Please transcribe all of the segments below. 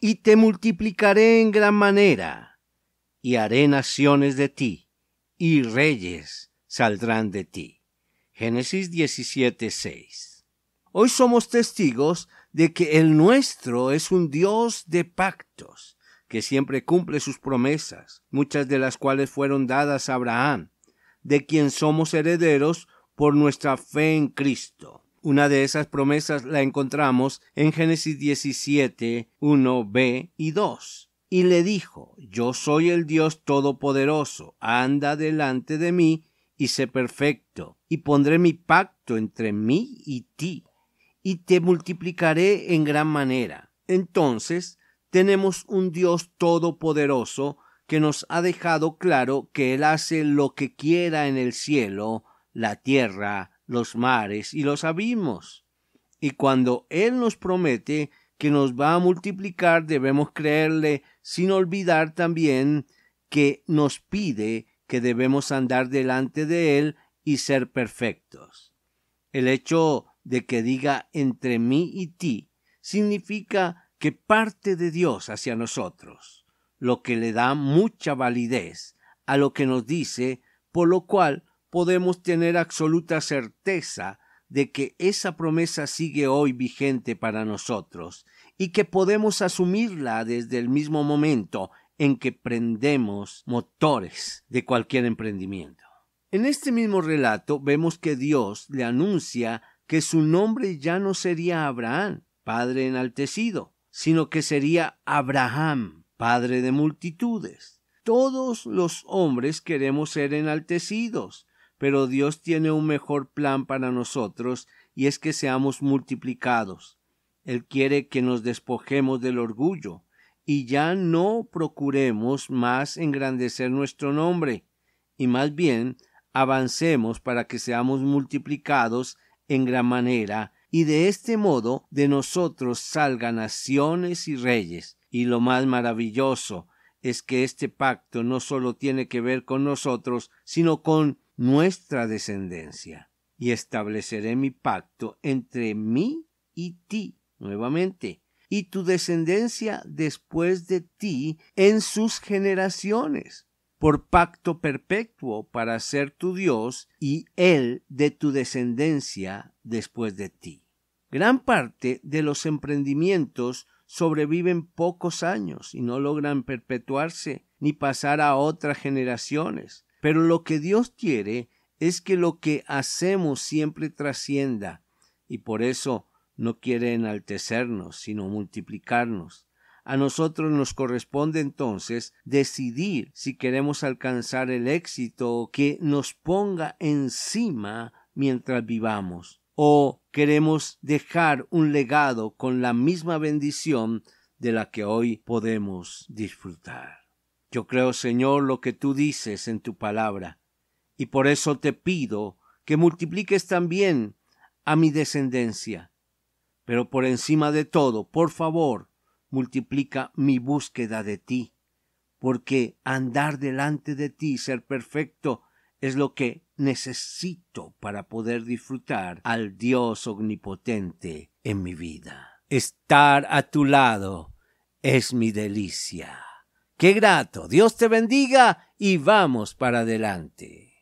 y te multiplicaré en gran manera, y haré naciones de ti, y reyes saldrán de ti. Génesis 17:6. Hoy somos testigos de que el nuestro es un Dios de pactos, que siempre cumple sus promesas, muchas de las cuales fueron dadas a Abraham, de quien somos herederos por nuestra fe en Cristo. Una de esas promesas la encontramos en Génesis 17, 1b y 2. Y le dijo, Yo soy el Dios Todopoderoso, anda delante de mí y sé perfecto, y pondré mi pacto entre mí y ti, y te multiplicaré en gran manera. Entonces tenemos un Dios Todopoderoso que nos ha dejado claro que Él hace lo que quiera en el cielo, la tierra los mares y los abismos. Y cuando Él nos promete que nos va a multiplicar, debemos creerle sin olvidar también que nos pide que debemos andar delante de Él y ser perfectos. El hecho de que diga entre mí y ti significa que parte de Dios hacia nosotros, lo que le da mucha validez a lo que nos dice, por lo cual podemos tener absoluta certeza de que esa promesa sigue hoy vigente para nosotros y que podemos asumirla desde el mismo momento en que prendemos motores de cualquier emprendimiento. En este mismo relato vemos que Dios le anuncia que su nombre ya no sería Abraham, padre enaltecido, sino que sería Abraham, padre de multitudes. Todos los hombres queremos ser enaltecidos, pero Dios tiene un mejor plan para nosotros y es que seamos multiplicados. Él quiere que nos despojemos del orgullo y ya no procuremos más engrandecer nuestro nombre, y más bien avancemos para que seamos multiplicados en gran manera, y de este modo de nosotros salgan naciones y reyes. Y lo más maravilloso es que este pacto no solo tiene que ver con nosotros, sino con nuestra descendencia, y estableceré mi pacto entre mí y ti nuevamente, y tu descendencia después de ti en sus generaciones, por pacto perpetuo para ser tu Dios y él de tu descendencia después de ti. Gran parte de los emprendimientos sobreviven pocos años y no logran perpetuarse ni pasar a otras generaciones. Pero lo que Dios quiere es que lo que hacemos siempre trascienda, y por eso no quiere enaltecernos, sino multiplicarnos. A nosotros nos corresponde entonces decidir si queremos alcanzar el éxito que nos ponga encima mientras vivamos, o queremos dejar un legado con la misma bendición de la que hoy podemos disfrutar. Yo creo, Señor, lo que tú dices en tu palabra, y por eso te pido que multipliques también a mi descendencia. Pero por encima de todo, por favor, multiplica mi búsqueda de ti, porque andar delante de ti, ser perfecto, es lo que necesito para poder disfrutar al Dios omnipotente en mi vida. Estar a tu lado es mi delicia. Qué grato. Dios te bendiga y vamos para adelante.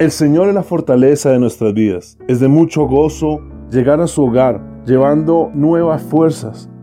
El Señor es la fortaleza de nuestras vidas. Es de mucho gozo llegar a su hogar llevando nuevas fuerzas